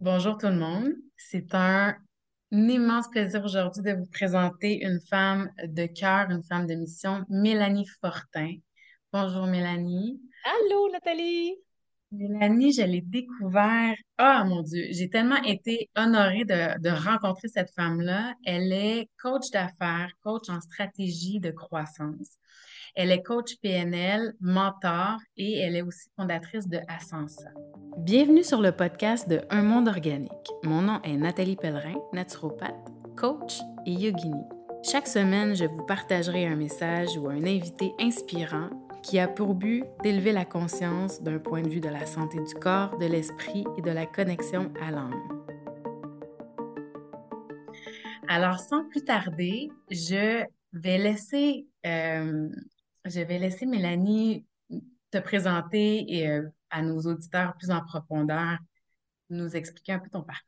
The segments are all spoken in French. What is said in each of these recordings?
Bonjour tout le monde. C'est un immense plaisir aujourd'hui de vous présenter une femme de cœur, une femme de mission, Mélanie Fortin. Bonjour Mélanie. Allô Nathalie. Mélanie, je l'ai découvert. Ah mon Dieu, j'ai tellement été honorée de, de rencontrer cette femme-là. Elle est coach d'affaires, coach en stratégie de croissance. Elle est coach PNL, mentor et elle est aussi fondatrice de Ascensa. Bienvenue sur le podcast de Un monde organique. Mon nom est Nathalie Pellerin, naturopathe, coach et yogini. Chaque semaine, je vous partagerai un message ou un invité inspirant qui a pour but d'élever la conscience d'un point de vue de la santé du corps, de l'esprit et de la connexion à l'âme. Alors, sans plus tarder, je vais laisser euh, je vais laisser Mélanie te présenter et euh, à nos auditeurs plus en profondeur, nous expliquer un peu ton parcours.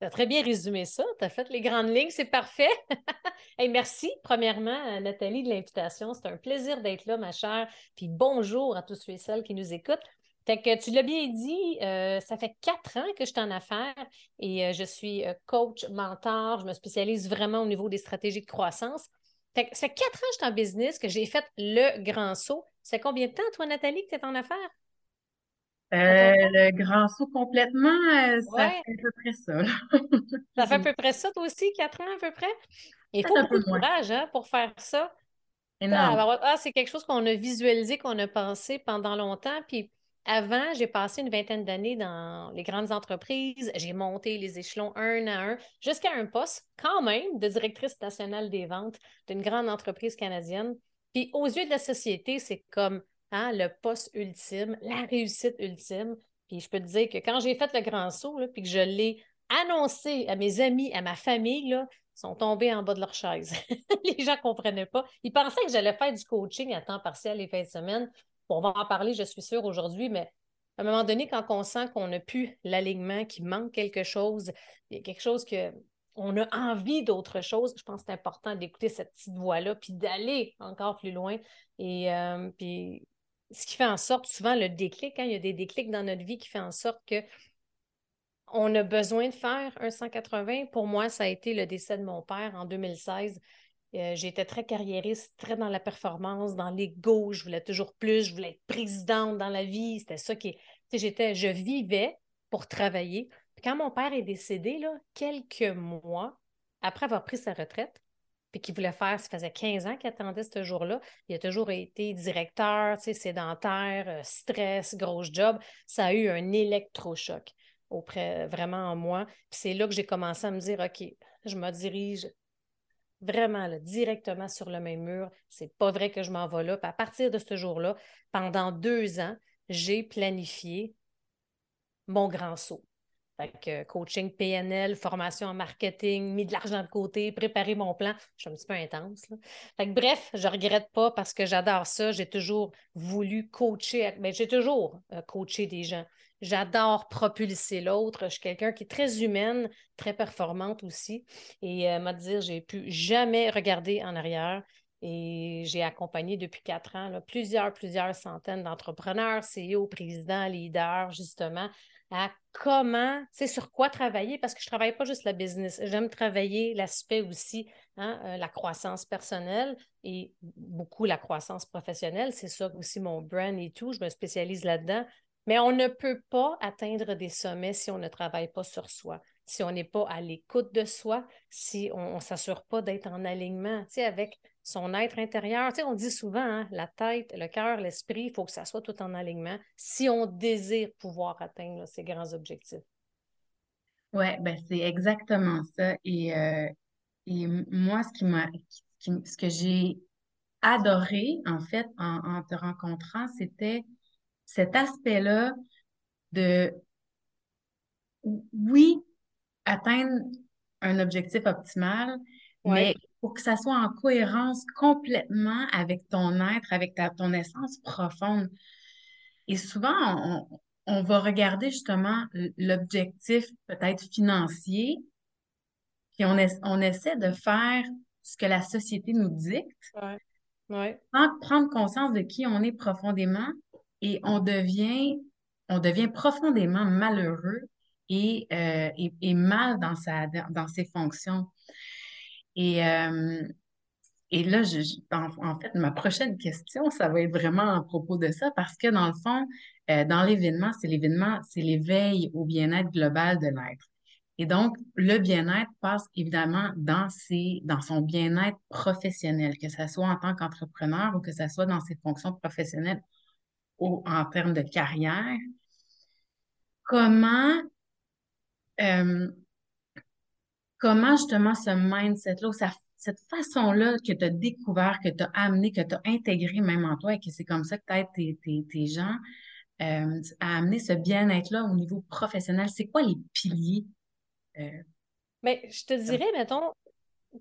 Tu as très bien résumé ça. Tu as fait les grandes lignes, c'est parfait. Et merci, premièrement, Nathalie, de l'invitation. C'est un plaisir d'être là, ma chère. Puis bonjour à tous ceux et celles qui nous écoutent. Fait que tu l'as bien dit, euh, ça fait quatre ans que je suis en affaires et euh, je suis coach, mentor. Je me spécialise vraiment au niveau des stratégies de croissance. Fait que ça fait quatre ans que je suis en business, que j'ai fait le grand saut. C'est combien de temps, toi, Nathalie, que tu es en affaires? Euh, le grand saut complètement, euh, ça fait à peu près ça. ça fait à peu près ça, toi aussi, quatre ans à peu près? Il faut beaucoup de courage hein, pour faire ça. Ah, c'est quelque chose qu'on a visualisé, qu'on a pensé pendant longtemps. Puis avant, j'ai passé une vingtaine d'années dans les grandes entreprises. J'ai monté les échelons un à un jusqu'à un poste, quand même, de directrice nationale des ventes d'une grande entreprise canadienne. Puis aux yeux de la société, c'est comme hein, le poste ultime, la réussite ultime. Puis je peux te dire que quand j'ai fait le grand saut, puis que je l'ai annoncé à mes amis, à ma famille, là, ils sont tombés en bas de leur chaise. les gens ne comprenaient pas. Ils pensaient que j'allais faire du coaching à temps partiel les fins de semaine on va en parler, je suis sûre, aujourd'hui, mais à un moment donné, quand on sent qu'on n'a plus l'alignement, qu'il manque quelque chose, il y a quelque chose que on a envie d'autre chose, je pense que c'est important d'écouter cette petite voix-là, puis d'aller encore plus loin. Et euh, puis, ce qui fait en sorte, souvent, le déclic, hein, il y a des déclics dans notre vie qui fait en sorte que on a besoin de faire un 180. Pour moi, ça a été le décès de mon père en 2016. Euh, j'étais très carriériste, très dans la performance, dans l'ego. Je voulais toujours plus. Je voulais être présidente dans la vie. C'était ça qui. J'étais, je vivais pour travailler. Puis quand mon père est décédé, là, quelques mois après avoir pris sa retraite, puis qu'il voulait faire, ça faisait 15 ans qu'il attendait ce jour-là. Il a toujours été directeur, sédentaire, euh, stress, gros job. Ça a eu un électrochoc auprès, vraiment en moi. Puis c'est là que j'ai commencé à me dire, OK, je me dirige vraiment directement sur le même mur. C'est pas vrai que je m'en vais là. à partir de ce jour-là, pendant deux ans, j'ai planifié mon grand saut. Fait coaching PNL, formation en marketing, mis de l'argent de côté, préparer mon plan. Je suis un petit peu intense. bref, je ne regrette pas parce que j'adore ça. J'ai toujours voulu coacher, mais ben, j'ai toujours euh, coaché des gens. J'adore propulser l'autre. Je suis quelqu'un qui est très humaine, très performante aussi. Et euh, m'a dire, j'ai pu jamais regarder en arrière. Et j'ai accompagné depuis quatre ans plusieurs, plusieurs centaines d'entrepreneurs, CEO, présidents, leaders, justement, à comment, c'est sur quoi travailler, parce que je ne travaille pas juste la business, j'aime travailler l'aspect aussi, hein, euh, la croissance personnelle et beaucoup la croissance professionnelle. C'est ça aussi mon brand et tout, je me spécialise là-dedans. Mais on ne peut pas atteindre des sommets si on ne travaille pas sur soi, si on n'est pas à l'écoute de soi, si on ne s'assure pas d'être en alignement avec son être intérieur. on dit souvent, hein, la tête, le cœur, l'esprit, il faut que ça soit tout en alignement si on désire pouvoir atteindre ces grands objectifs. Oui, ben c'est exactement ça. Et, euh, et moi, ce, qui m'a, ce que j'ai adoré, en fait, en te rencontrant, c'était cet aspect-là de, oui, atteindre un objectif optimal, mais pour que ça soit en cohérence complètement avec ton être, avec ta, ton essence profonde. Et souvent, on, va regarder justement l'objectif peut-être financier, puis on, on essaie de faire ce que la société nous dicte, sans prendre conscience de qui on est profondément et on devient, on devient profondément malheureux et, et, mal dans, sa, dans ses fonctions. Et, et là, en, fait, ma prochaine question, ça va être vraiment à propos de ça, parce que dans le fond, dans l'événement, c'est l'événement, c'est l'éveil au bien-être global de l'être. Et donc, le bien-être passe évidemment dans, ses, dans son bien-être professionnel, que ce soit en tant qu'entrepreneur ou que ce soit dans ses fonctions professionnelles ou en termes de carrière. Comment, euh, comment justement ce mindset-là, cette façon-là que tu as découvert, que tu as amené, que tu as intégré même en toi et que c'est comme ça que tu tes, tes, tes, gens, euh, à amener ce bien-être-là au niveau professionnel, c'est quoi les piliers mais euh, je te dirais, mettons,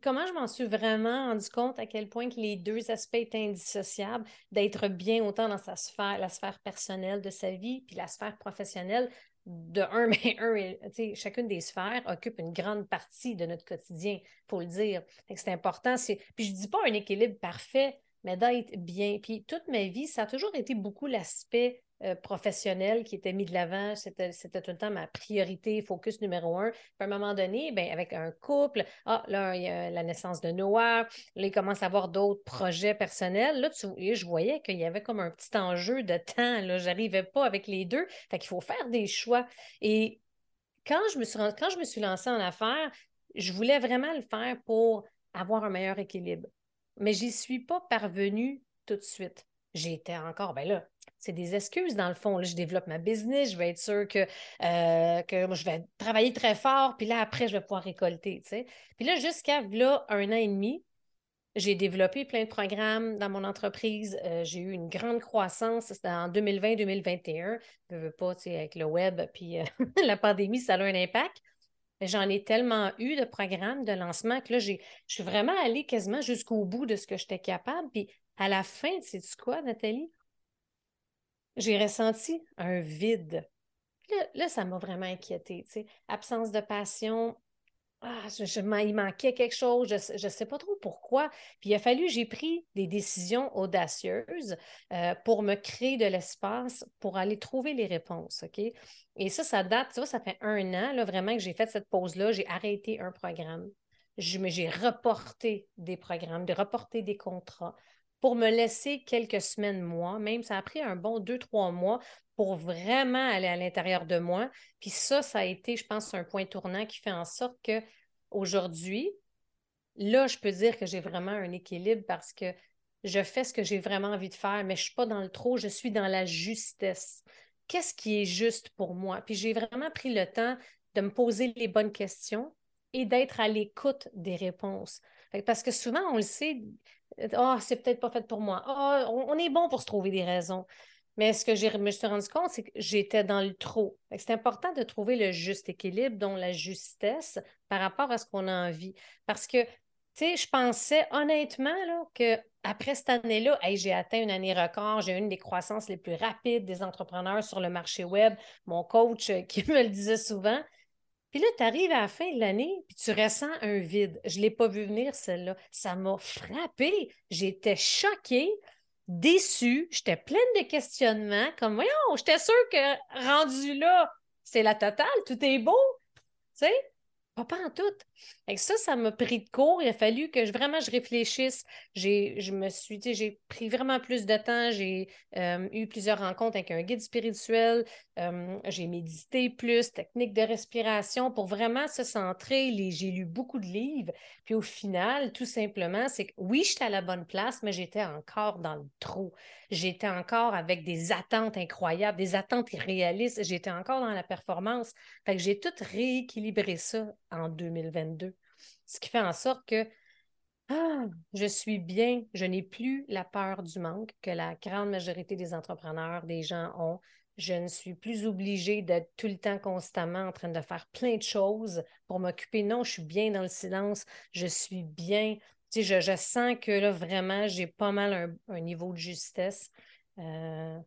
comment je m'en suis vraiment rendu compte à quel point que les deux aspects étaient indissociables, d'être bien autant dans sa sphère, la sphère personnelle de sa vie, puis la sphère professionnelle. De un, mais un, chacune des sphères occupe une grande partie de notre quotidien, il faut le dire. C'est important. Puis je ne dis pas un équilibre parfait, mais d'être bien. Puis toute ma vie, ça a toujours été beaucoup l'aspect euh, professionnel qui était mis de l'avant. C'était, tout le temps ma priorité, focus numéro un. Puis à un moment donné, ben, avec un couple, ah, là, il y a la naissance de Noah, là, il commence à avoir d'autres projets personnels. Là, tu, je voyais qu'il y avait comme un petit enjeu de temps. Là, j'arrivais pas avec les deux. Fait qu'il faut faire des choix. Et quand je me suis, quand lancée en affaires, je voulais vraiment le faire pour avoir un meilleur équilibre. Mais j'y suis pas parvenue tout de suite. J'étais encore, ben là, c'est des excuses dans le fond. Là, je développe ma business, je vais être sûre que, euh, que je vais travailler très fort, puis là, après, je vais pouvoir récolter. Puis là, jusqu'à là, un an et demi, j'ai développé plein de programmes dans mon entreprise. Euh, j'ai eu une grande croissance. C'était en 2020-2021. Je veux pas, avec le web, puis euh, la pandémie, ça a un impact. J'en ai tellement eu de programmes de lancement que là, je suis vraiment allée quasiment jusqu'au bout de ce que j'étais capable. Puis à la fin, sais-tu quoi, Nathalie? J'ai ressenti un vide. Là, ça m'a vraiment inquiétée. Absence de passion, ah, je, il manquait quelque chose, je ne sais pas trop pourquoi. Puis il a fallu, j'ai pris des décisions audacieuses euh, pour me créer de l'espace pour aller trouver les réponses. Et ça, ça date, tu vois, ça fait un an, là, vraiment, que j'ai fait cette pause-là. J'ai arrêté un programme. J'ai reporté des programmes, de reporté des contrats pour me laisser quelques semaines, mois, même ça a pris un bon deux, trois mois pour vraiment aller à l'intérieur de moi. Puis ça, ça a été, je pense, un point tournant qui fait en sorte que aujourd'hui, là, je peux dire que j'ai vraiment un équilibre parce que je fais ce que j'ai vraiment envie de faire, mais je ne suis pas dans le trop, je suis dans la justesse. Qu'est-ce qui est juste pour moi? Puis j'ai vraiment pris le temps de me poser les bonnes questions et d'être à l'écoute des réponses. Parce que souvent, on le sait, ah, c'est peut-être pas fait pour moi. Ah, on, est bon pour se trouver des raisons. Mais ce que je me suis rendu compte, c'est que j'étais dans le trop. C'est important de trouver le juste équilibre, dont la justesse par rapport à ce qu'on a envie. Parce que, tu sais, je pensais honnêtement là, que après cette année-là, j'ai atteint une année record, j'ai une des croissances les plus rapides des entrepreneurs sur le marché web. Mon coach euh, qui me le disait souvent, puis là, tu arrives à la fin de l'année, puis tu ressens un vide. Je ne l'ai pas vu venir, celle-là. Ça m'a frappé. J'étais choquée, déçue. J'étais pleine de questionnements, comme, voyons, j'étais sûre que rendu là, c'est la totale, tout est beau. Tu sais? Pas, en tout. Et ça, ça m'a pris de court. Il a fallu que je, vraiment je réfléchisse. J'ai, je me suis, j'ai pris vraiment plus de temps. J'ai euh, eu plusieurs rencontres avec un guide spirituel. Euh, j'ai médité plus, technique de respiration pour vraiment se centrer. j'ai lu beaucoup de livres. Puis au final, tout simplement, c'est que oui, j'étais à la bonne place, mais j'étais encore dans le trou. J'étais encore avec des attentes incroyables, des attentes irréalistes. J'étais encore dans la performance. Fait que j'ai tout rééquilibré ça en 2022. Ce qui fait en sorte que ah, je suis bien, je n'ai plus la peur du manque que la grande majorité des entrepreneurs, des gens ont. Je ne suis plus obligée d'être tout le temps constamment en train de faire plein de choses pour m'occuper. Non, je suis bien dans le silence, je suis bien. Tu sais, je, sens que là, vraiment, j'ai pas mal un, niveau de justesse. Euh,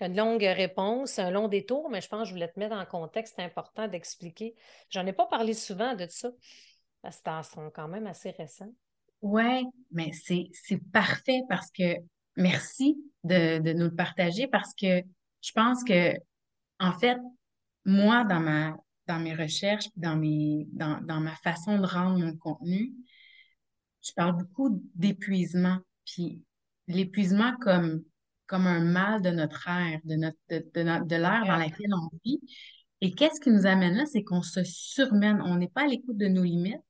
une longue réponse, un long détour, mais je pense que je voulais te mettre en contexte important d'expliquer. J'en ai pas parlé souvent de ça, parce que c'est quand même assez récent. Oui, mais c'est parfait parce que merci de, nous le partager parce que je pense que, en fait, moi, dans ma, dans mes recherches, dans, mes, dans, dans ma façon de rendre mon contenu, je parle beaucoup d'épuisement. Puis l'épuisement comme, comme un mal de notre ère, de, notre, de, de, l'ère dans laquelle on vit. Et qu'est-ce qui nous amène là? C'est qu'on se surmène. On n'est pas à l'écoute de nos limites.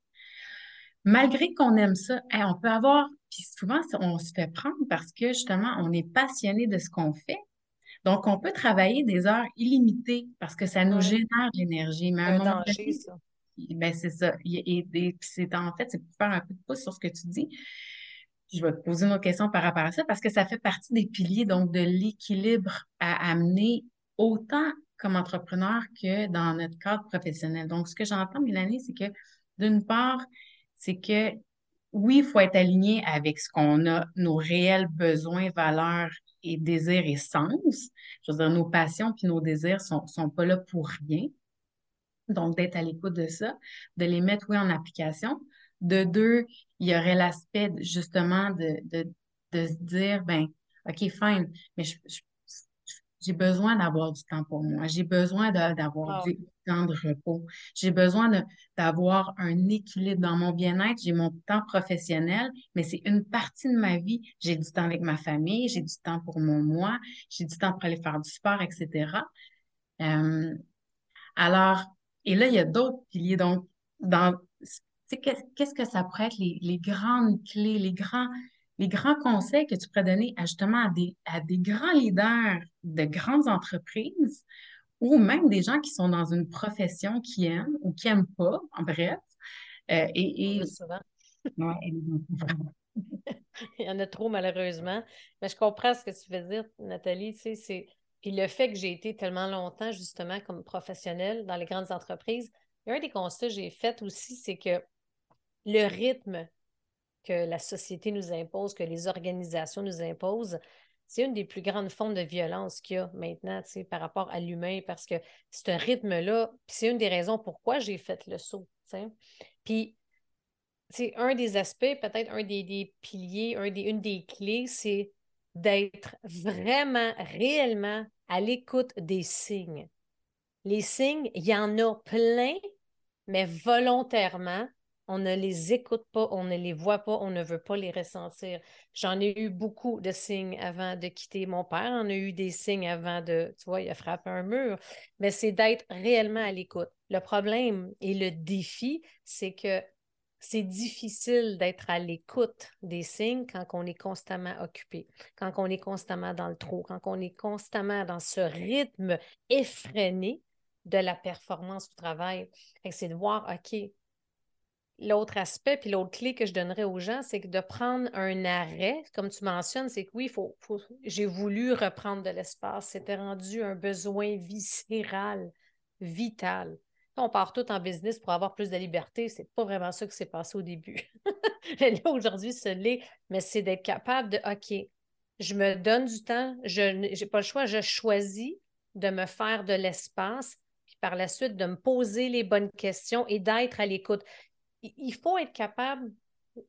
Malgré qu'on aime ça, on peut avoir, puis souvent, on se fait prendre parce que justement, on est passionné de ce qu'on fait. Donc, on peut travailler des heures illimitées parce que ça nous génère de l'énergie. Mais un, danger, ça. Ben, c'est ça. Et, c'est en fait, c'est pour faire un peu de pouce sur ce que tu dis. Je vais te poser une question par rapport à ça parce que ça fait partie des piliers donc de l'équilibre à amener autant comme entrepreneur que dans notre cadre professionnel. Donc, ce que j'entends, Mélanie, c'est que d'une part, c'est que oui, il faut être aligné avec ce qu'on a, nos réels besoins, valeurs et désirs et sens. Je veux dire, nos passions puis nos désirs sont, sont pas là pour rien. Donc, d'être à l'écoute de ça, de les mettre, oui, en application. De deux, il y aurait l'aspect justement de, de, de, se dire, ben, OK, fine, mais j'ai besoin d'avoir du temps pour moi. J'ai besoin d'avoir du temps de repos. J'ai besoin d'avoir un équilibre dans mon bien-être. J'ai mon temps professionnel, mais c'est une partie de ma vie. J'ai du temps avec ma famille, j'ai du temps pour mon moi, j'ai du temps pour aller faire du sport, etc. Euh, alors, et là, il y a d'autres piliers. Donc, dans, qu'est-ce que ça pourrait être les, grandes clés, les grands, les grands conseils que tu pourrais donner justement à des, à des grands leaders de grandes entreprises ou même des gens qui sont dans une profession qui aiment ou qui n'aiment pas, en bref. Euh, et, et... Souvent. Il y en a trop, malheureusement. Mais je comprends ce que tu veux dire, Nathalie. Tu sais, c'est puis le fait que j'ai été tellement longtemps, justement, comme professionnelle dans les grandes entreprises, un des constats que j'ai fait aussi, c'est que le rythme que la société nous impose, que les organisations nous imposent, c'est une des plus grandes formes de violence qu'il y a maintenant par rapport à l'humain, parce que ce rythme-là, c'est une des raisons pourquoi j'ai fait le saut. Puis, c'est un des aspects, peut-être un des, des piliers, un des, une des clés, c'est d'être vraiment, réellement à l'écoute des signes. Les signes, il y en a plein, mais volontairement, on ne les écoute pas, on ne les voit pas, on ne veut pas les ressentir. J'en ai eu beaucoup de signes avant de quitter mon père, on a eu des signes avant de, tu vois, il a frappé un mur, mais c'est d'être réellement à l'écoute. Le problème et le défi, c'est que c'est difficile d'être à l'écoute des signes quand on est constamment occupé, quand on est constamment dans le trou, quand on est constamment dans ce rythme effréné de la performance au travail. C'est de voir, OK, l'autre aspect, puis l'autre clé que je donnerais aux gens, c'est que de prendre un arrêt, comme tu mentionnes, c'est que oui, faut, j'ai voulu reprendre de l'espace. C'était rendu un besoin viscéral, vital on part tout en business pour avoir plus de liberté. C'est pas vraiment ça qui s'est passé au début. là, aujourd'hui, ce l'est, mais c'est d'être capable de OK, je me donne du temps, je n'ai pas le choix, je choisis de me faire de l'espace, puis par la suite de me poser les bonnes questions et d'être à l'écoute. Il faut être capable,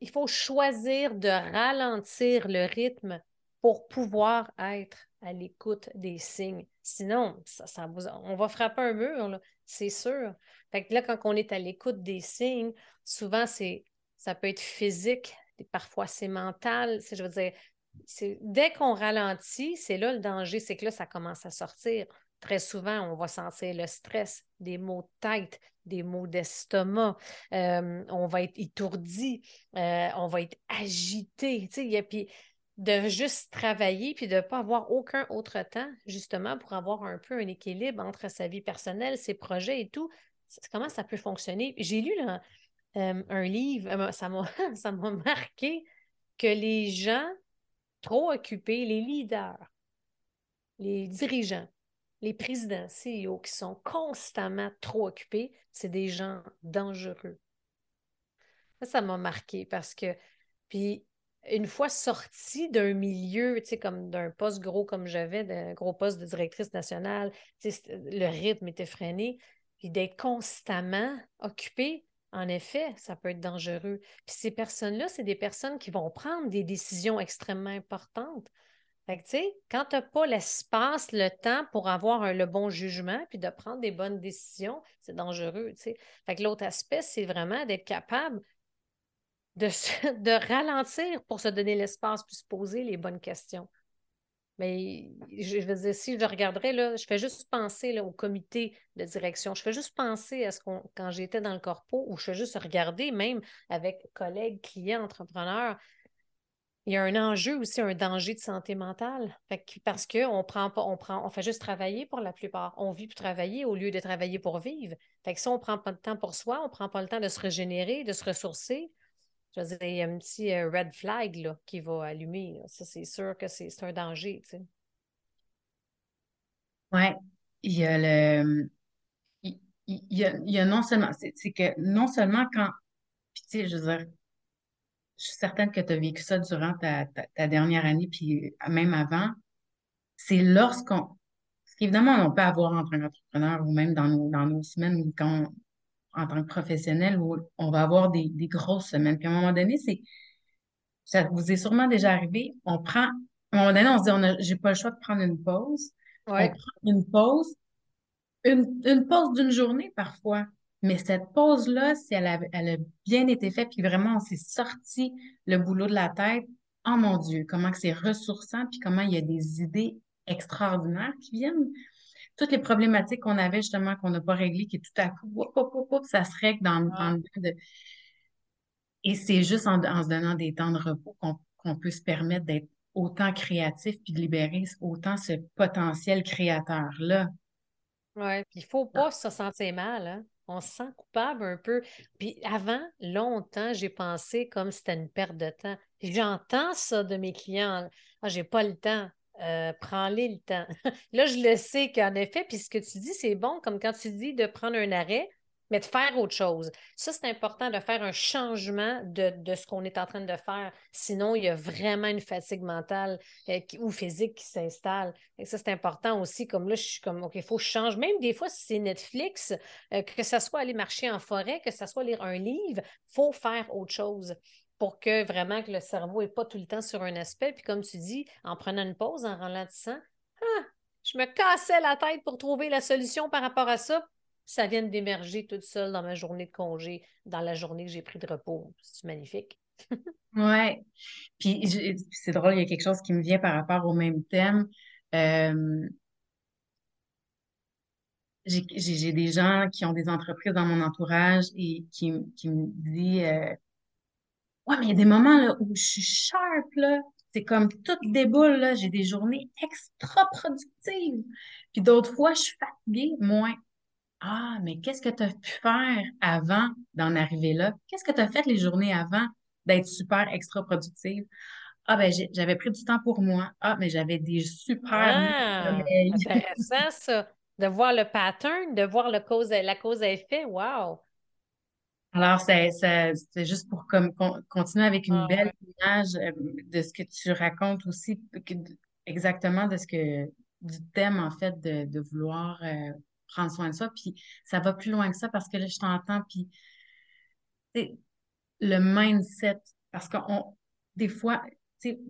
il faut choisir de ralentir le rythme pour pouvoir être à l'écoute des signes. Sinon, ça, on va frapper un mur, c'est sûr. Fait que là, quand on est à l'écoute des signes, souvent, c'est, ça peut être physique, parfois c'est mental. Je veux dire, dès qu'on ralentit, c'est là le danger, c'est que là, ça commence à sortir. Très souvent, on va sentir le stress, des maux de tête, des maux d'estomac, euh, on va être étourdi, euh, on va être agité. Puis de juste travailler puis de ne pas avoir aucun autre temps, justement, pour avoir un peu un équilibre entre sa vie personnelle, ses projets et tout. Comment ça peut fonctionner? J'ai lu euh, un livre, ça m'a marqué que les gens trop occupés, les leaders, les dirigeants, les présidents, CEO qui sont constamment trop occupés, c'est des gens dangereux. Ça, m'a marqué parce que, puis une fois sortie d'un milieu, tu sais, comme d'un poste gros comme j'avais, d'un gros poste de directrice nationale, le rythme était freiné, puis d'être constamment occupé, en effet, ça peut être dangereux. Puis ces personnes-là, c'est des personnes qui vont prendre des décisions extrêmement importantes. Fait que, tu sais, quand tu n'as pas l'espace, le temps pour avoir le bon jugement puis de prendre des bonnes décisions, c'est dangereux, tu sais. Fait que l'autre aspect, c'est vraiment d'être capable de, de ralentir pour se donner l'espace puis se poser les bonnes questions. Mais je veux dire, si je regarderais, là, je fais juste penser là, au comité de direction. Je fais juste penser à ce qu'on quand j'étais dans le corpo, ou je fais juste regarder, même avec collègues, clients, entrepreneurs, il y a un enjeu aussi, un danger de santé mentale. parce qu'on prend pas, on prend, on fait juste travailler pour la plupart. On vit pour travailler au lieu de travailler pour vivre. Fait que si on ne prend pas de temps pour soi, on ne prend pas le temps de se régénérer, de se ressourcer, je veux dire, il y a un petit euh, red flag là, qui va allumer. C'est sûr que c'est un danger, tu sais. Oui, il y a le. Il, y a, non seulement. C'est que non seulement quand. Tu sais, je veux dire, suis certaine que tu as vécu ça durant ta, ta, dernière année, puis même avant. C'est lorsqu'on. Évidemment, on peut avoir en tant qu'entrepreneur ou même dans nos, dans nos semaines quand en tant que professionnel où on va avoir des, grosses semaines. Puis à un moment donné, c'est ça vous est sûrement déjà arrivé, on prend, à un moment donné, on se dit, j'ai pas le choix de prendre une pause. On prend une pause, une, pause d'une journée parfois. Mais cette pause-là, si elle a, elle a bien été faite, puis vraiment on s'est sorti le boulot de la tête, oh mon Dieu, comment que c'est ressourçant, puis comment il y a des idées extraordinaires qui viennent toutes les problématiques qu'on avait justement, qu'on n'a pas réglées, qui tout à coup, ça se règle dans, le de... Et c'est juste en, se donnant des temps de repos qu'on peut se permettre d'être autant créatif puis de libérer autant ce potentiel créateur-là. Oui, puis il ne faut pas se sentir mal. Hein? On se sent coupable un peu. Puis avant, longtemps, j'ai pensé comme c'était une perte de temps. J'entends ça de mes clients. Ah, j'ai pas le temps. Euh, prends-les le temps. Là, je le sais qu'en effet, puis ce que tu dis, c'est bon, comme quand tu dis de prendre un arrêt, mais de faire autre chose. Ça, c'est important de faire un changement de, ce qu'on est en train de faire. Sinon, il y a vraiment une fatigue mentale euh, ou physique qui s'installe. Et ça, c'est important aussi. Comme là, je suis comme, OK, il faut que je change. Même des fois, si c'est Netflix, euh, que ce soit aller marcher en forêt, que ce soit lire un livre, il faut faire autre chose pour que vraiment le cerveau n'est pas tout le temps sur un aspect. Puis comme tu dis, en prenant une pause, en ralentissant, ah, je me cassais la tête pour trouver la solution par rapport à ça. Ça vient d'émerger toute seule dans ma journée de congé, dans la journée que j'ai pris de repos. C'est magnifique. oui. Puis c'est drôle, il y a quelque chose qui me vient par rapport au même thème. Euh, j'ai des gens qui ont des entreprises dans mon entourage et qui, qui me disent euh, Ouais, mais il y a des moments là, où je suis sharp, là. C'est comme tout déboule, là. J'ai des journées extra productives. Puis d'autres fois, je suis fatiguée, moins. Ah, mais qu'est-ce que tu as pu faire avant d'en arriver là? Qu'est-ce que tu as fait les journées avant d'être super extra productive? Ah, ben, j'avais pris du temps pour moi. Ah, mais j'avais des super. Ah, intéressant, ça. De voir le pattern, de voir le cause, la cause à effet. Wow! Alors, c'est juste pour comme, continuer avec une ah, belle image euh, de ce que tu racontes aussi, exactement de ce que du thème, en fait, de, vouloir euh, prendre soin de soi. Puis ça va plus loin que ça parce que là, je t'entends, puis le mindset, parce qu'on, des fois,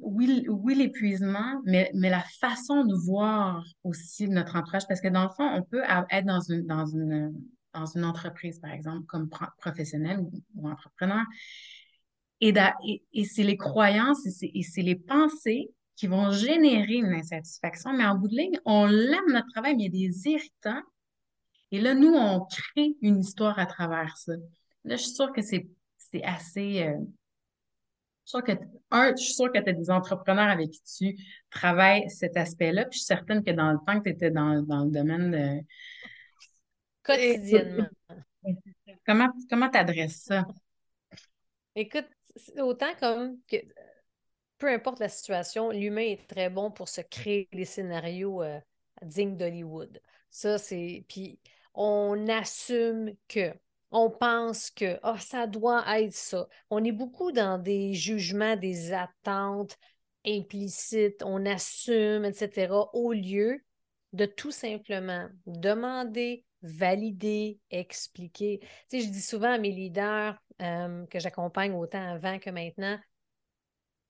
oui, oui l'épuisement, mais, mais la façon de voir aussi notre entourage, parce que dans le fond, on peut être dans une, dans une dans une entreprise, par exemple, comme professionnel ou, entrepreneur. Et, et, c'est les croyances et c'est les pensées qui vont générer une insatisfaction. Mais en bout de ligne, on aime notre travail, mais il y a des irritants. Et là, nous, on crée une histoire à travers ça. Là, je suis sûre que c'est assez. Euh, je suis sûre que, un, je suis sûre que tu as des entrepreneurs avec qui tu travailles cet aspect-là. Puis je suis certaine que dans le temps que tu étais dans, dans, le domaine de, Quotidiennement. Comment comment adresses ça? Écoute, autant comme que peu importe la situation, l'humain est très bon pour se créer des scénarios euh, dignes d'Hollywood. Ça, c'est. Puis on assume que. On pense que oh, ça doit être ça. On est beaucoup dans des jugements, des attentes implicites, on assume, etc., au lieu de tout simplement demander valider, expliquer. Tu sais, je dis souvent à mes leaders euh, que j'accompagne autant avant que maintenant,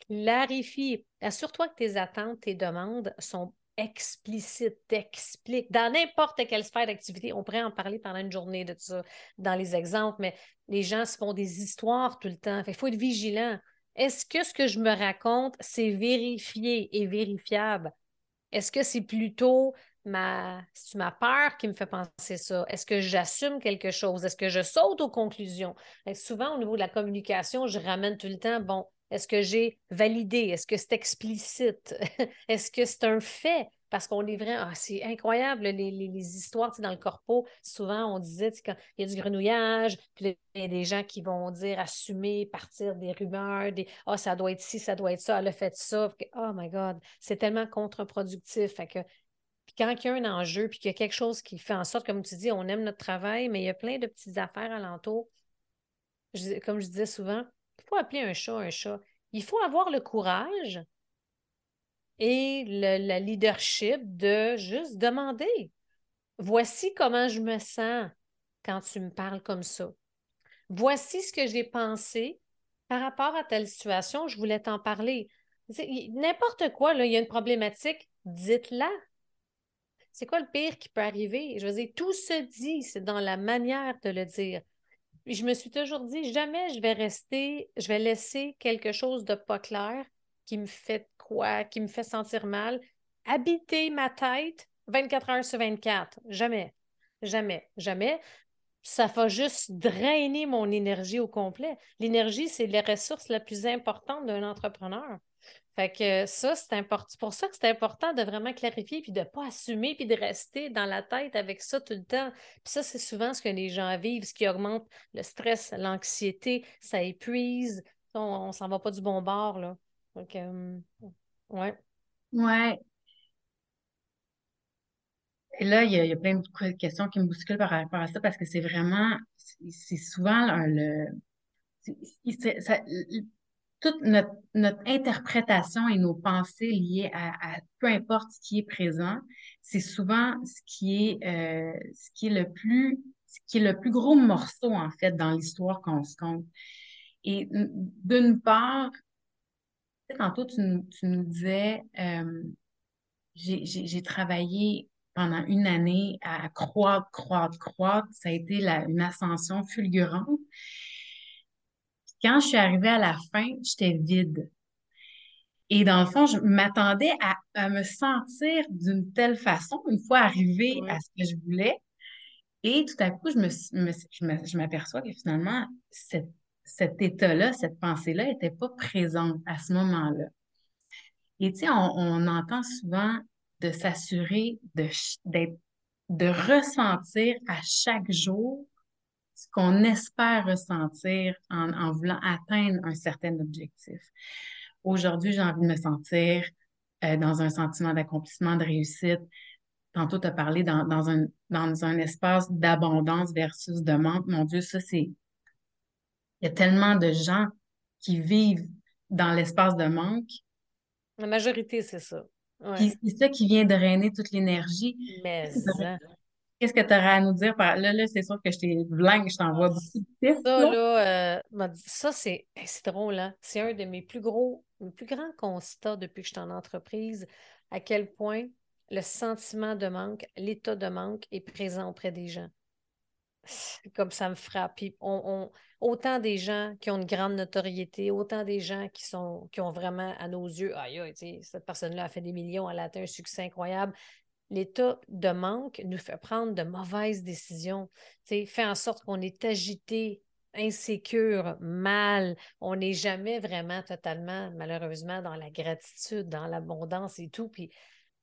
clarifie. Assure-toi que tes attentes, tes demandes sont explicites, expliques. Dans n'importe quelle sphère d'activité, on pourrait en parler pendant une journée de ça, dans les exemples, mais les gens se font des histoires tout le temps. Il faut être vigilant. Est-ce que ce que je me raconte, c'est vérifié et vérifiable? Est-ce que c'est plutôt ma, ma peur qui me fait penser ça? Est-ce que j'assume quelque chose? Est-ce que je saute aux conclusions? souvent, au niveau de la communication, je ramène tout le temps, bon, est-ce que j'ai validé? Est-ce que c'est explicite? Est-ce que c'est un fait? Parce qu'on est vrai, ah, c'est incroyable, les, les, histoires dans le corpo. Souvent, on disait qu'il y a du grenouillage, puis il y a des gens qui vont dire, assumer, partir des rumeurs, des Ah, ça doit être ci, ça doit être ça, elle a fait ça. oh my God, c'est tellement contre-productif. Fait que puis quand il y a un enjeu, puis qu'il y a quelque chose qui fait en sorte, comme tu dis, on aime notre travail, mais il y a plein de petites affaires alentour. comme je disais souvent, il faut appeler un chat un chat. Il faut avoir le courage et le, leadership de juste demander. Voici comment je me sens quand tu me parles comme ça. Voici ce que j'ai pensé par rapport à telle situation, je voulais t'en parler. N'importe quoi, là, il y a une problématique, dites-la. C'est quoi le pire qui peut arriver? Je veux dire, tout se dit, c'est dans la manière de le dire. Je me suis toujours dit, jamais je vais rester, je vais laisser quelque chose de pas clair qui me fait quoi, qui me fait sentir mal, habiter ma tête 24 heures sur 24. Jamais. Jamais. Jamais. Ça va juste drainer mon énergie au complet. L'énergie, c'est la ressource la plus importante d'un entrepreneur. Fait que ça, c'est important. Pour ça que c'est important de vraiment clarifier, puis de ne pas assumer, puis de rester dans la tête avec ça tout le temps. Puis ça, c'est souvent ce que les gens vivent, ce qui augmente le stress, l'anxiété, ça épuise. On ne s'en va pas du bon bord, là. Donc, euh, ouais. Ouais. Et là, il y, a, plein de questions qui me bousculent par rapport à ça parce que c'est vraiment, c'est souvent le, toute notre, interprétation et nos pensées liées à, peu importe ce qui est présent, c'est souvent ce qui est euh, ce qui est le plus gros morceau en fait dans l'histoire qu'on se compte. Et d'une part, tantôt tu, tu nous disais euh, j'ai travaillé pendant une année à croître, croître, croître. Ça a été une ascension fulgurante quand je suis arrivée à la fin, j'étais vide. Et dans le fond, je m'attendais à, me sentir d'une telle façon une fois arrivée à ce que je voulais. Et tout à coup, je je m'aperçois que finalement, cet état-là, cette pensée-là n'était pas présente à ce moment-là. Et tu sais, on, entend souvent de s'assurer de, de ressentir à chaque jour ce qu'on espère ressentir en, voulant atteindre un certain objectif. Aujourd'hui, j'ai envie de me sentir euh, dans un sentiment d'accomplissement, de réussite. Tantôt, tu as parlé dans, un, dans un espace d'abondance versus de manque. Mon Dieu, ça, c'est. Il y a tellement de gens qui vivent dans l'espace de manque. La majorité, c'est ça. C'est ça qui vient drainer toute l'énergie. Mais Qu'est-ce que tu aurais à nous dire? Par... Là, là? C'est sûr que je t'ai blanc, je t'envoie beaucoup de. Ça, là, euh, ça c'est drôle. Hein? C'est un de mes plus gros, mes plus grands constats depuis que je suis en entreprise, à quel point le sentiment de manque, l'état de manque est présent auprès des gens. Comme ça me frappe. Puis on, autant des gens qui ont une grande notoriété, autant des gens qui, sont, qui ont vraiment à nos yeux, aïe, aïe, cette personne-là a fait des millions, elle a atteint un succès incroyable l'état de manque nous fait prendre de mauvaises décisions, fait en sorte qu'on est agité, insécure, mal. On n'est jamais vraiment totalement, malheureusement, dans la gratitude, dans l'abondance et tout. Puis,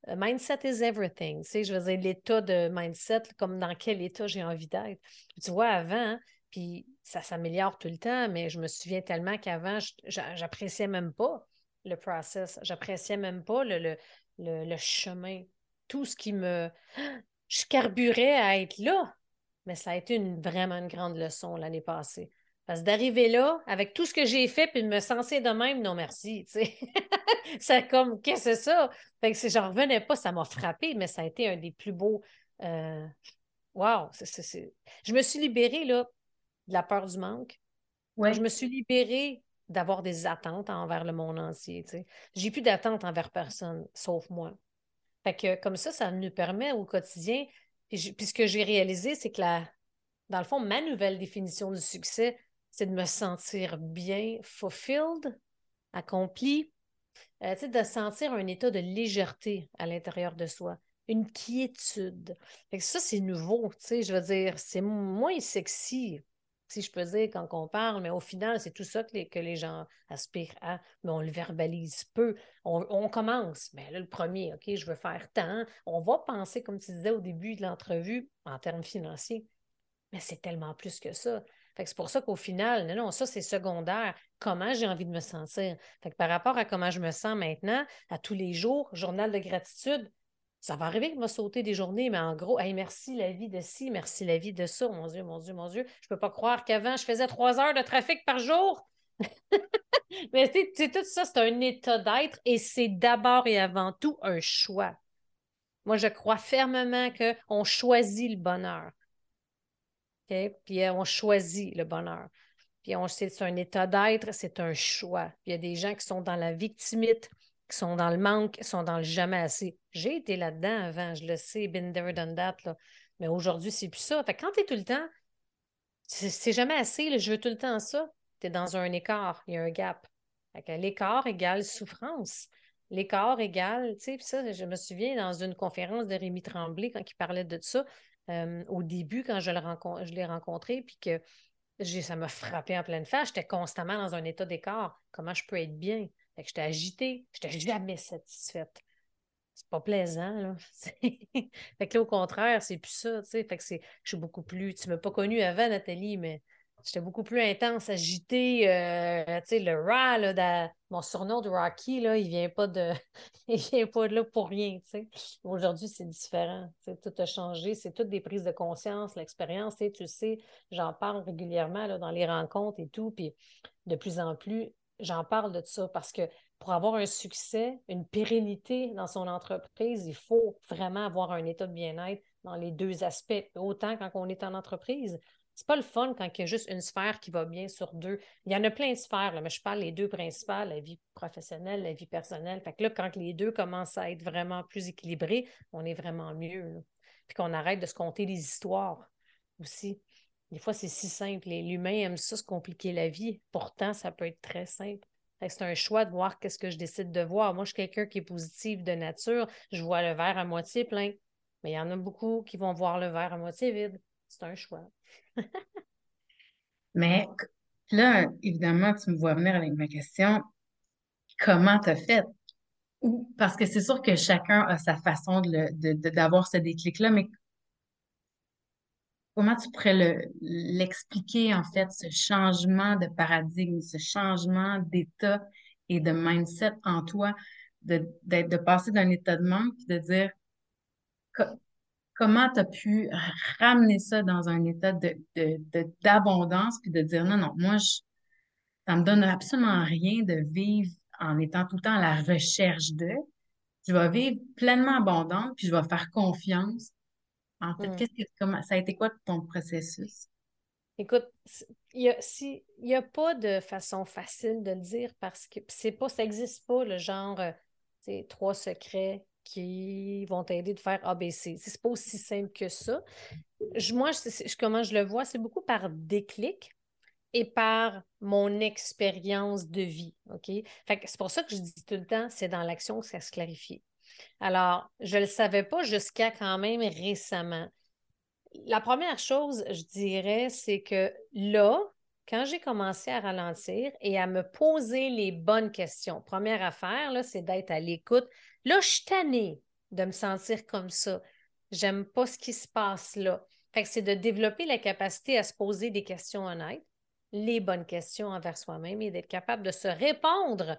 mindset is everything. Je veux dire, l'état de mindset, comme dans quel état j'ai envie d'être. Tu vois, avant, puis ça s'améliore tout le temps, mais je me souviens tellement qu'avant, j'appréciais même pas le process. J'appréciais même pas le, le chemin tout ce qui me. Je carburais à être là. Mais ça a été une, vraiment une grande leçon l'année passée. Parce que d'arriver là, avec tout ce que j'ai fait, puis de me sentir de même, non merci. c'est comme, qu'est-ce que c'est ça? Fait que si j'en revenais pas, ça m'a frappé, mais ça a été un des plus beaux. Euh... Wow! Je me suis libérée là, de la peur du manque. Ouais. Je me suis libérée d'avoir des attentes envers le monde entier. J'ai plus d'attentes envers personne, sauf moi. Comme ça, ça nous permet au quotidien. Puis, ce que j'ai réalisé, c'est que la, dans le fond, ma nouvelle définition du succès, c'est de me sentir bien fulfilled, accompli, euh, de sentir un état de légèreté à l'intérieur de soi, une quiétude. Fait ça, c'est nouveau, je veux dire, c'est moins sexy si je peux dire, quand on parle, mais au final, c'est tout ça que les, que les gens aspirent à, mais on le verbalise peu. On, commence, mais là, le premier, OK, je veux faire tant. On va penser, comme tu disais au début de l'entrevue, en termes financiers, mais c'est tellement plus que ça. c'est pour ça qu'au final, non, non, ça, c'est secondaire. Comment j'ai envie de me sentir? Fait que par rapport à comment je me sens maintenant, à tous les jours, journal de gratitude, ça va arriver qu'il m'a sauté des journées, mais en gros, hey, merci la vie de ci, merci la vie de ça. Mon Dieu, mon Dieu, mon Dieu. Je ne peux pas croire qu'avant, je faisais trois heures de trafic par jour. mais sais, tout ça, c'est un état d'être et c'est d'abord et avant tout un choix. Moi, je crois fermement qu'on choisit le bonheur. Puis euh, on choisit le bonheur. Puis on c'est un état d'être, c'est un choix. Puis il y a des gens qui sont dans la victimite, qui sont dans le manque, qui sont dans le jamais assez. J'ai été là-dedans avant, je le sais, been there, done that, mais aujourd'hui, c'est plus ça. Fait quand tu es tout le temps, c'est jamais assez, je veux tout le temps ça, tu es dans un écart, il y a un gap. L'écart égale souffrance. L'écart égale, tu sais, ça, je me souviens dans une conférence de Rémi Tremblay quand il parlait de ça, euh, au début, quand je l'ai rencontré, puis que ça m'a frappé en pleine face, j'étais constamment dans un état d'écart. Comment je peux être bien? Fait que j'étais agitée, j'étais jamais satisfaite. C'est pas plaisant, là. fait que là, au contraire, c'est plus ça, tu sais. Fait que c'est, je suis beaucoup plus. Tu m'as pas connue avant, Nathalie, mais j'étais beaucoup plus intense, agitée. Euh, tu sais, le Ra, là, mon surnom de Rocky, là, il vient pas de. il vient pas de là pour rien, tu sais. Aujourd'hui, c'est différent. tout a changé. C'est toutes des prises de conscience, l'expérience, tu sais, j'en parle régulièrement là, dans les rencontres et tout. Puis de plus en plus, j'en parle de ça parce que pour avoir un succès, une pérennité dans son entreprise, il faut vraiment avoir un état de bien-être dans les deux aspects, autant quand on est en entreprise. C'est pas le fun quand il y a juste une sphère qui va bien sur deux. Il y en a plein de sphères, mais je parle des deux principales, la vie professionnelle, la vie personnelle. Fait que là, quand les deux commencent à être vraiment plus équilibrés, on est vraiment mieux. Puis qu'on arrête de se compter des histoires aussi. Des fois, c'est si simple. L'humain aime ça, se compliquer la vie. Pourtant, ça peut être très simple. C'est un choix de voir qu'est-ce que je décide de voir. Moi, je suis quelqu'un qui est positif de nature. Je vois le verre à moitié plein. Mais il y en a beaucoup qui vont voir le verre à moitié vide. C'est un choix. Mais là, évidemment, tu me vois venir avec ma question. Comment tu as fait? Parce que c'est sûr que chacun a sa façon d'avoir de, ce déclic-là, mais comment tu pourrais l'expliquer, en fait, ce changement de paradigme, ce changement d'état et de mindset en toi, de, de, passer d'un état de manque, puis de dire comment tu as pu ramener ça dans un état d'abondance, de, puis de dire non, non, moi, je, ça me donne absolument rien de vivre en étant tout le temps à la recherche de. Je vais vivre pleinement abondante, puis je vais faire confiance en fait, qu'est-ce que, comment, ça a été quoi ton processus? Écoute, il n'y a, pas de façon facile de le dire parce que c'est pas, ça n'existe pas le genre euh, trois secrets qui vont t'aider de faire ABC. C'est pas aussi simple que ça. moi, comment je le vois, c'est beaucoup par déclic et par mon expérience de vie. OK? c'est pour ça que je dis tout le temps, c'est dans l'action que ça se clarifie. Alors, je ne le savais pas jusqu'à quand même récemment. La première chose, je dirais, c'est que là, quand j'ai commencé à ralentir et à me poser les bonnes questions, première affaire, c'est d'être à l'écoute. Là, je suis tannée de me sentir comme ça. J'aime pas ce qui se passe là. Fait c'est de développer la capacité à se poser des questions honnêtes, les bonnes questions envers soi-même et d'être capable de se répondre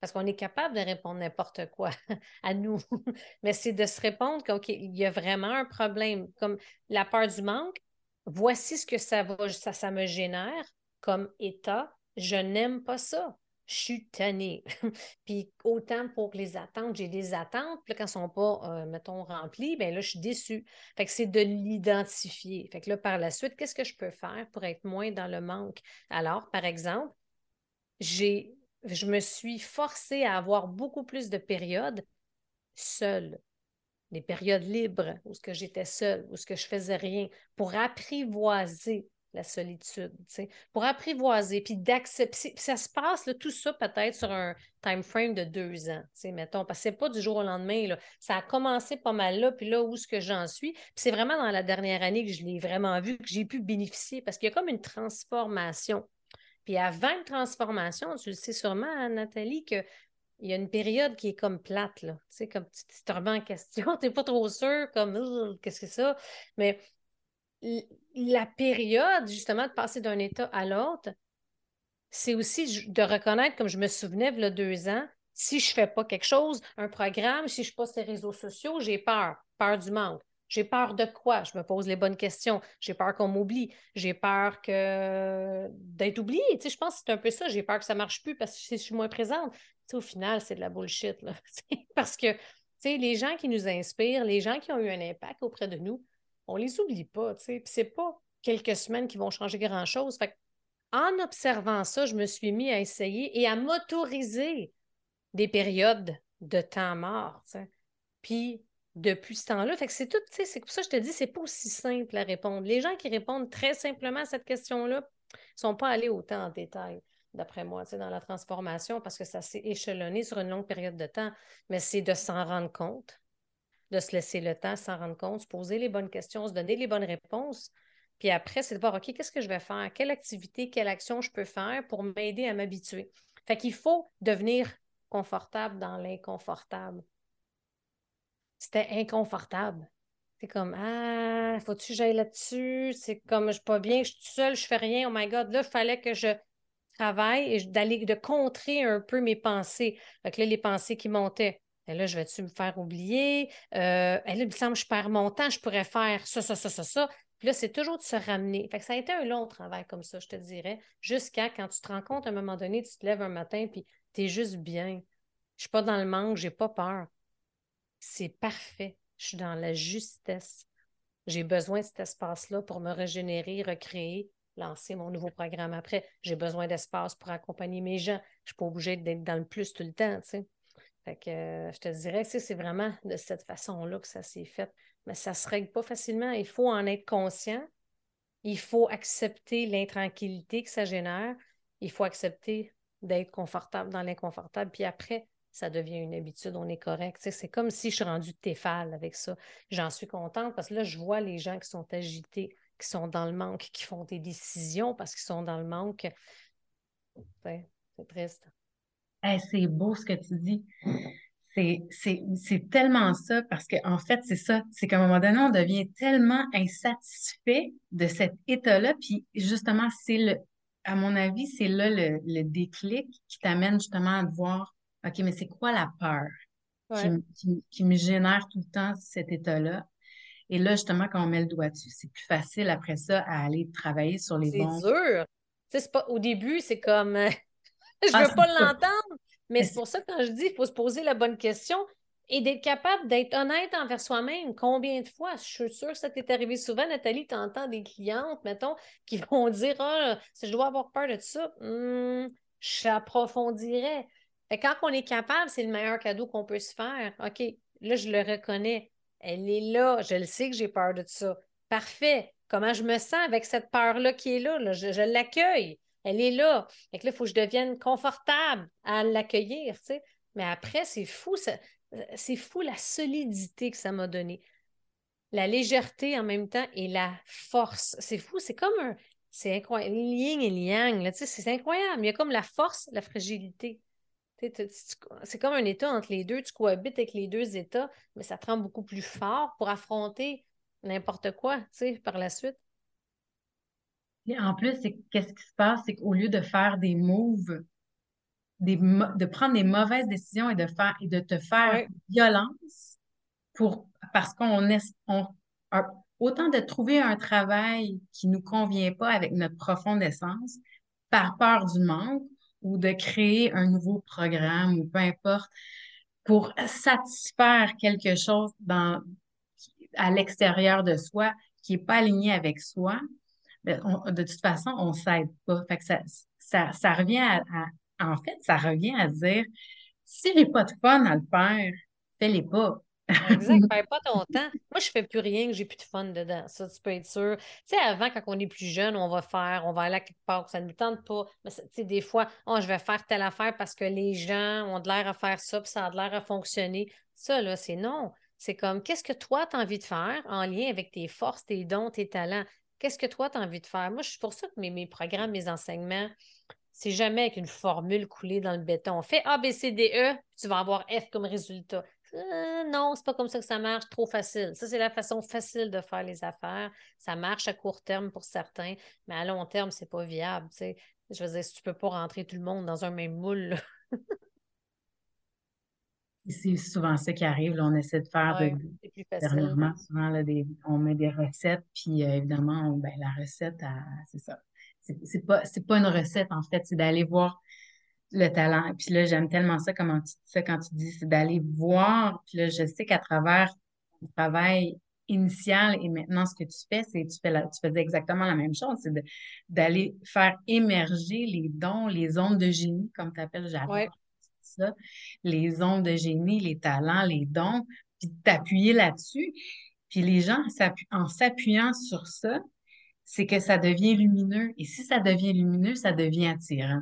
parce qu'on est capable de répondre n'importe quoi à nous. Mais c'est de se répondre qu'il il y a vraiment un problème. Comme la peur du manque, voici ce que ça, va, ça, ça me génère comme état. Je n'aime pas ça. Je suis tannée. puis autant pour les attentes, j'ai des attentes, puis quand elles ne sont pas, euh, mettons, remplies, bien là, je suis déçue. Fait que c'est de l'identifier. Fait que là, par la suite, qu'est-ce que je peux faire pour être moins dans le manque? Alors, par exemple, j'ai, je me suis forcée à avoir beaucoup plus de périodes seule, des périodes libres où ce que j'étais seule, où ce que je faisais rien, pour apprivoiser la solitude, pour apprivoiser, puis d'accepter. Ça se passe, là, tout ça peut-être sur un time frame de deux ans, mettons, parce que c'est pas du jour au lendemain. Ça a commencé pas mal là, puis là où ce que j'en suis. Puis c'est vraiment dans la dernière année que je l'ai vraiment vu, que j'ai pu bénéficier, parce qu'il y a comme une transformation. Puis avant une transformation, tu le sais sûrement, Nathalie, qu'il y a une période qui est comme plate, là. Tu sais, comme tu, te remets en question, tu n'es pas trop sûr, comme qu'est-ce que c'est ça? Mais la période, justement, de passer d'un état à l'autre, c'est aussi de reconnaître, comme je me souvenais, il y a deux ans, si je ne fais pas quelque chose, un programme, si je ne les réseaux sociaux, j'ai peur, peur du manque. J'ai peur de quoi? Je me pose les bonnes questions. J'ai peur qu'on m'oublie. J'ai peur que d'être oublié. Tu je pense que c'est un peu ça. J'ai peur que ça ne marche plus parce que je suis moins présente. au final, c'est de la bullshit. Là. parce que les gens qui nous inspirent, les gens qui ont eu un impact auprès de nous, on les oublie pas, tu sais. Puis c'est pas quelques semaines qui vont changer grand-chose. En observant ça, je me suis mis à essayer et à m'autoriser des périodes de temps mort, tu sais. Puis depuis ce temps-là, fait que c'est tout, c'est pour ça que je te dis, c'est pas aussi simple à répondre. Les gens qui répondent très simplement à cette question-là ne sont pas allés autant en détail d'après moi, tu dans la transformation, parce que ça s'est échelonné sur une longue période de temps, mais c'est de s'en rendre compte, de se laisser le temps, s'en rendre compte, se poser les bonnes questions, se donner les bonnes réponses. Puis après, c'est de voir, OK, qu'est-ce que je vais faire? Quelle activité, quelle action je peux faire pour m'aider à m'habituer? Fait qu'il faut devenir confortable dans l'inconfortable. C'était inconfortable. C'est comme, ah, faut-tu que j'aille là-dessus? C'est comme, je suis pas bien, je suis seule, je fais rien. Oh my God, là, il fallait que je travaille et d'aller, de contrer un peu mes pensées. Fait que là, les pensées qui montaient. Et là, je vais-tu me faire oublier? Euh, là, il me semble que je perds mon temps, je pourrais faire ça, ça, ça, ça, ça. Puis là, c'est toujours de se ramener. Fait que ça a été un long travail comme ça, je te dirais, jusqu'à quand tu te rends compte à un moment donné, tu te lèves un matin, puis tu es juste bien. Je ne suis pas dans le manque, j'ai pas peur. C'est parfait. Je suis dans la justesse. J'ai besoin de cet espace-là pour me régénérer, recréer, lancer mon nouveau programme après. J'ai besoin d'espace pour accompagner mes gens. Je ne suis pas obligée d'être dans le plus tout le temps. Fait euh, je te dirais que c'est vraiment de cette façon-là que ça s'est fait. Mais ça ne se règle pas facilement. Il faut en être conscient. Il faut accepter l'intranquillité que ça génère. Il faut accepter d'être confortable dans l'inconfortable. Puis après, ça devient une habitude, on est correct. c'est comme si je suis rendue téfale avec ça. J'en suis contente parce que là, je vois les gens qui sont agités, qui sont dans le manque, qui font des décisions parce qu'ils sont dans le manque. C'est triste c'est beau ce que tu dis. C'est tellement ça parce qu'en en fait, c'est ça. C'est qu'à un moment donné, on devient tellement insatisfait de cet état-là. Puis justement, c'est le, à mon avis, c'est là le, déclic qui t'amène justement à voir, OK, mais c'est quoi la peur qui, me génère tout le temps cet état-là? Et là, justement, quand on met le doigt dessus, c'est plus facile après ça à aller travailler sur les bons. C'est dur. pas, au début, c'est comme je ne ah, veux pas l'entendre. Mais c'est pour ça que quand je dis qu'il faut se poser la bonne question et d'être capable d'être honnête envers soi-même. Combien de fois? Je suis sûre que ça t'est arrivé souvent, Nathalie, tu entends des clientes, mettons, qui vont dire Ah, si je dois avoir peur de ça, hmm, j'approfondirais. Quand on est capable, c'est le meilleur cadeau qu'on peut se faire. OK, là, je le reconnais. Elle est là. Je le sais que j'ai peur de ça. Parfait. Comment je me sens avec cette peur-là qui est là? je l'accueille elle est là. Et là, il faut que je devienne confortable à l'accueillir. Mais après, c'est fou, c'est fou la solidité que ça m'a donné. La légèreté en même temps et la force. C'est fou, c'est comme un. C'est incroyable. Yin et yang, c'est incroyable. Il y a comme la force, la fragilité. C'est comme un état entre les deux. Tu cohabites avec les deux états, mais ça te rend beaucoup plus fort pour affronter n'importe quoi, par la suite en plus, c'est qu'est-ce qui se passe, c'est qu'au lieu de faire des moves, des, de prendre des mauvaises décisions et de faire et de te faire violence pour parce qu'on est on, autant de trouver un travail qui nous convient pas avec notre profonde essence par peur du manque ou de créer un nouveau programme ou peu importe pour satisfaire quelque chose dans, à l'extérieur de soi qui est pas aligné avec soi, ben, de toute façon, on ne s'aide pas. Fait que ça, ça, revient à, en fait, ça revient à dire, si j'ai pas de fun à le faire, fais-les pas. Exact, perds pas ton temps. Moi, je fais plus rien que j'ai plus de fun dedans. Ça, tu peux être sûr. Tu sais, avant, quand on est plus jeune, on va faire, on va aller à quelque part, ça ne nous tente pas. Mais tu sais, des fois, oh, je vais faire telle affaire parce que les gens ont de l'air à faire ça, puis ça a de l'air à fonctionner. Ça, là, c'est non. C'est comme, qu'est-ce que toi, tu as envie de faire en lien avec tes forces, tes dons, tes talents? Qu'est-ce que toi, tu as envie de faire? Moi, je suis pour ça que mes, mes programmes, mes enseignements, c'est jamais avec une formule coulée dans le béton. Fais A, B, C, D, E, tu vas avoir F comme résultat. Euh, non, c'est pas comme ça que ça marche, trop facile. Ça, c'est la façon facile de faire les affaires. Ça marche à court terme pour certains, mais à long terme, c'est pas viable. Je veux dire, si tu peux pas rentrer tout le monde dans un même moule. c'est souvent ça qui arrive. on essaie de faire de, dernièrement, souvent, on met des recettes, puis euh, évidemment, ben, la recette, c'est ça. C'est pas, pas une recette, en fait, c'est d'aller voir le talent. Puis là, j'aime tellement ça, comment tu dis ça quand tu dis, c'est d'aller voir. Puis là, je sais qu'à travers le travail initial et maintenant, ce que tu fais, c'est tu fais tu faisais exactement la même chose, c'est d'aller faire émerger les dons, les ondes de génie, comme tu appelles, j'adore ça, les ondes de génie, les talents, les dons, puis t'appuyer là-dessus. Puis les gens, en s'appuyant sur ça, c'est que ça devient lumineux. Et si ça devient lumineux, ça devient attirant.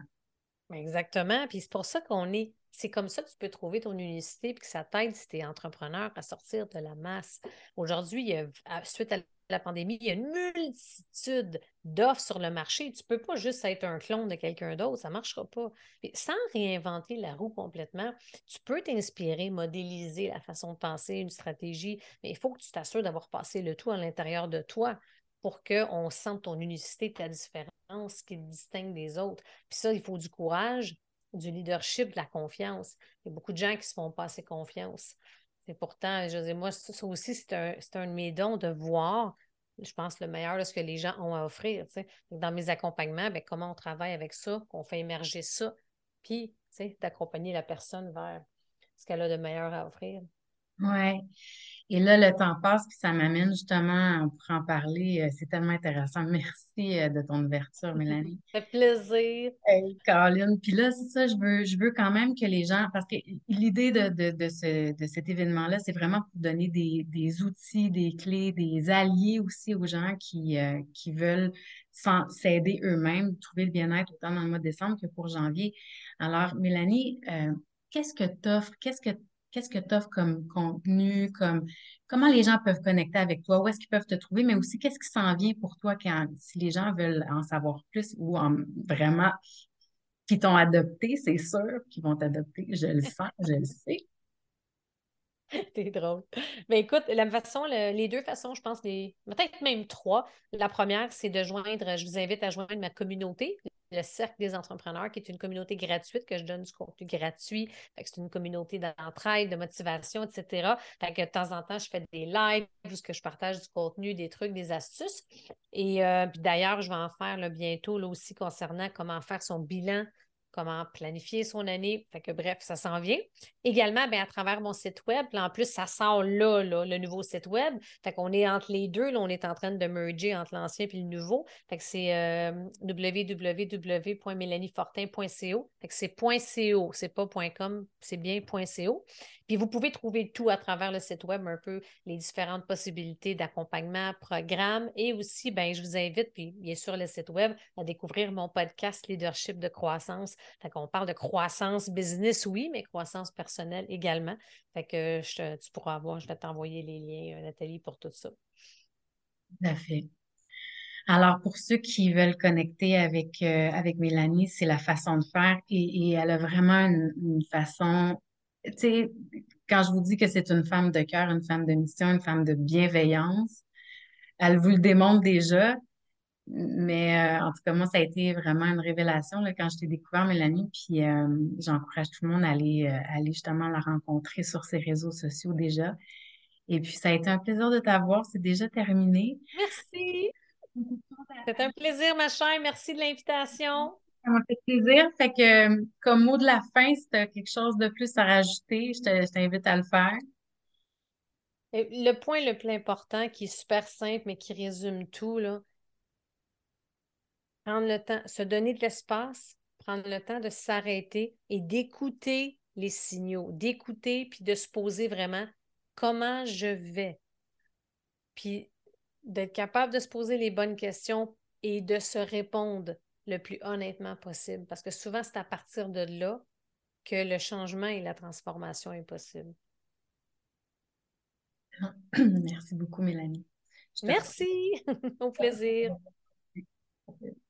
Exactement. Puis c'est pour ça qu'on est. C'est comme ça que tu peux trouver ton unicité et que ça t'aide si tu es entrepreneur à sortir de la masse. Aujourd'hui, suite à la pandémie, il y a une multitude d'offres sur le marché. Tu ne peux pas juste être un clone de quelqu'un d'autre, ça ne marchera pas. sans réinventer la roue complètement, tu peux t'inspirer, modéliser la façon de penser, une stratégie, mais il faut que tu t'assures d'avoir passé le tout à l'intérieur de toi pour qu'on sente ton unicité, ta différence qui te distingue des autres. Puis ça, il faut du courage, du leadership, de la confiance. Il y a beaucoup de gens qui ne se font pas assez confiance. Et pourtant, je dis, moi, ça aussi, c'est un, de mes dons de voir, je pense, le meilleur de ce que les gens ont à offrir. Dans mes accompagnements, bien, comment on travaille avec ça, qu'on fait émerger ça, puis d'accompagner la personne vers ce qu'elle a de meilleur à offrir. Oui. Et là, le temps passe, puis ça m'amène justement pour en parler. Euh, c'est tellement intéressant. Merci euh, de ton ouverture, Mélanie. Ça fait plaisir. Hey, Colin. Puis là, c'est ça, je veux, je veux quand même que les gens, parce que l'idée de, de, de, ce, de cet événement-là, c'est vraiment pour donner des, des, outils, des clés, des alliés aussi aux gens qui, euh, qui veulent s'aider eux-mêmes, trouver le bien-être autant dans le mois de décembre que pour janvier. Alors, Mélanie, qu'est-ce que tu offres? Qu'est-ce que qu'est-ce que tu offres comme contenu, comme comment les gens peuvent connecter avec toi, où est-ce qu'ils peuvent te trouver, mais aussi qu'est-ce qui s'en vient pour toi quand si les gens veulent en savoir plus ou vraiment qui t'ont adopté, c'est sûr qu'ils vont t'adopter. Je le sens, je le sais. T'es drôle. Mais écoute, la façon, les deux façons, je pense, peut-être même trois. La première, c'est de joindre, je vous invite à joindre ma communauté, le Cercle des entrepreneurs, qui est une communauté gratuite que je donne du contenu gratuit. C'est une communauté d'entraide, de motivation, etc. Fait que de temps en temps, je fais des lives où je partage du contenu, des trucs, des astuces. Et euh, d'ailleurs, je vais en faire bientôt là, aussi concernant comment faire son bilan comment planifier son année. Fait que bref, ça s'en vient. Également, bien, à travers mon site web, en plus, ça sort là, le nouveau site web. Fait qu'on est entre les deux, là, on est en train de merger entre l'ancien et le nouveau. Fait que c'est euh, www.mélaniefortin.co. Fait que c'est .co, c'est pas .com, c'est bien .co. Puis vous pouvez trouver tout à travers le site web, un peu les différentes possibilités d'accompagnement, programme et aussi, ben, je vous invite, puis bien sûr, le site web, à découvrir mon podcast Leadership de croissance. Fait parle de croissance business, oui, mais croissance personnelle également. Fait que je, tu pourras avoir, je vais t'envoyer les liens, euh, Nathalie, pour tout ça. Tout à fait. Alors, pour ceux qui veulent connecter avec, euh, avec Mélanie, c'est la façon de faire et, elle a vraiment une façon tu sais, quand je vous dis que c'est une femme de cœur, une femme de mission, une femme de bienveillance, elle vous le démontre déjà. Mais euh, en tout cas, moi, ça a été vraiment une révélation là, quand je t'ai découvert, Mélanie. Puis euh, j'encourage tout le monde à aller, euh, aller justement la rencontrer sur ses réseaux sociaux déjà. Et puis, ça a été un plaisir de t'avoir. C'est déjà terminé. Merci. C'est un plaisir, ma chère. Merci de l'invitation. Ça m'a fait plaisir. Fait que, comme mot de la fin, si tu as quelque chose de plus à rajouter, je t'invite à le faire. Le point le plus important, qui est super simple, mais qui résume tout, là, prendre le temps, se donner de l'espace, prendre le temps de s'arrêter et d'écouter les signaux, d'écouter puis de se poser vraiment comment je vais. Puis d'être capable de se poser les bonnes questions et de se répondre le plus honnêtement possible. Parce que souvent, c'est à partir de là que le changement et la transformation est possible. Merci beaucoup, Mélanie. Merci. Au plaisir.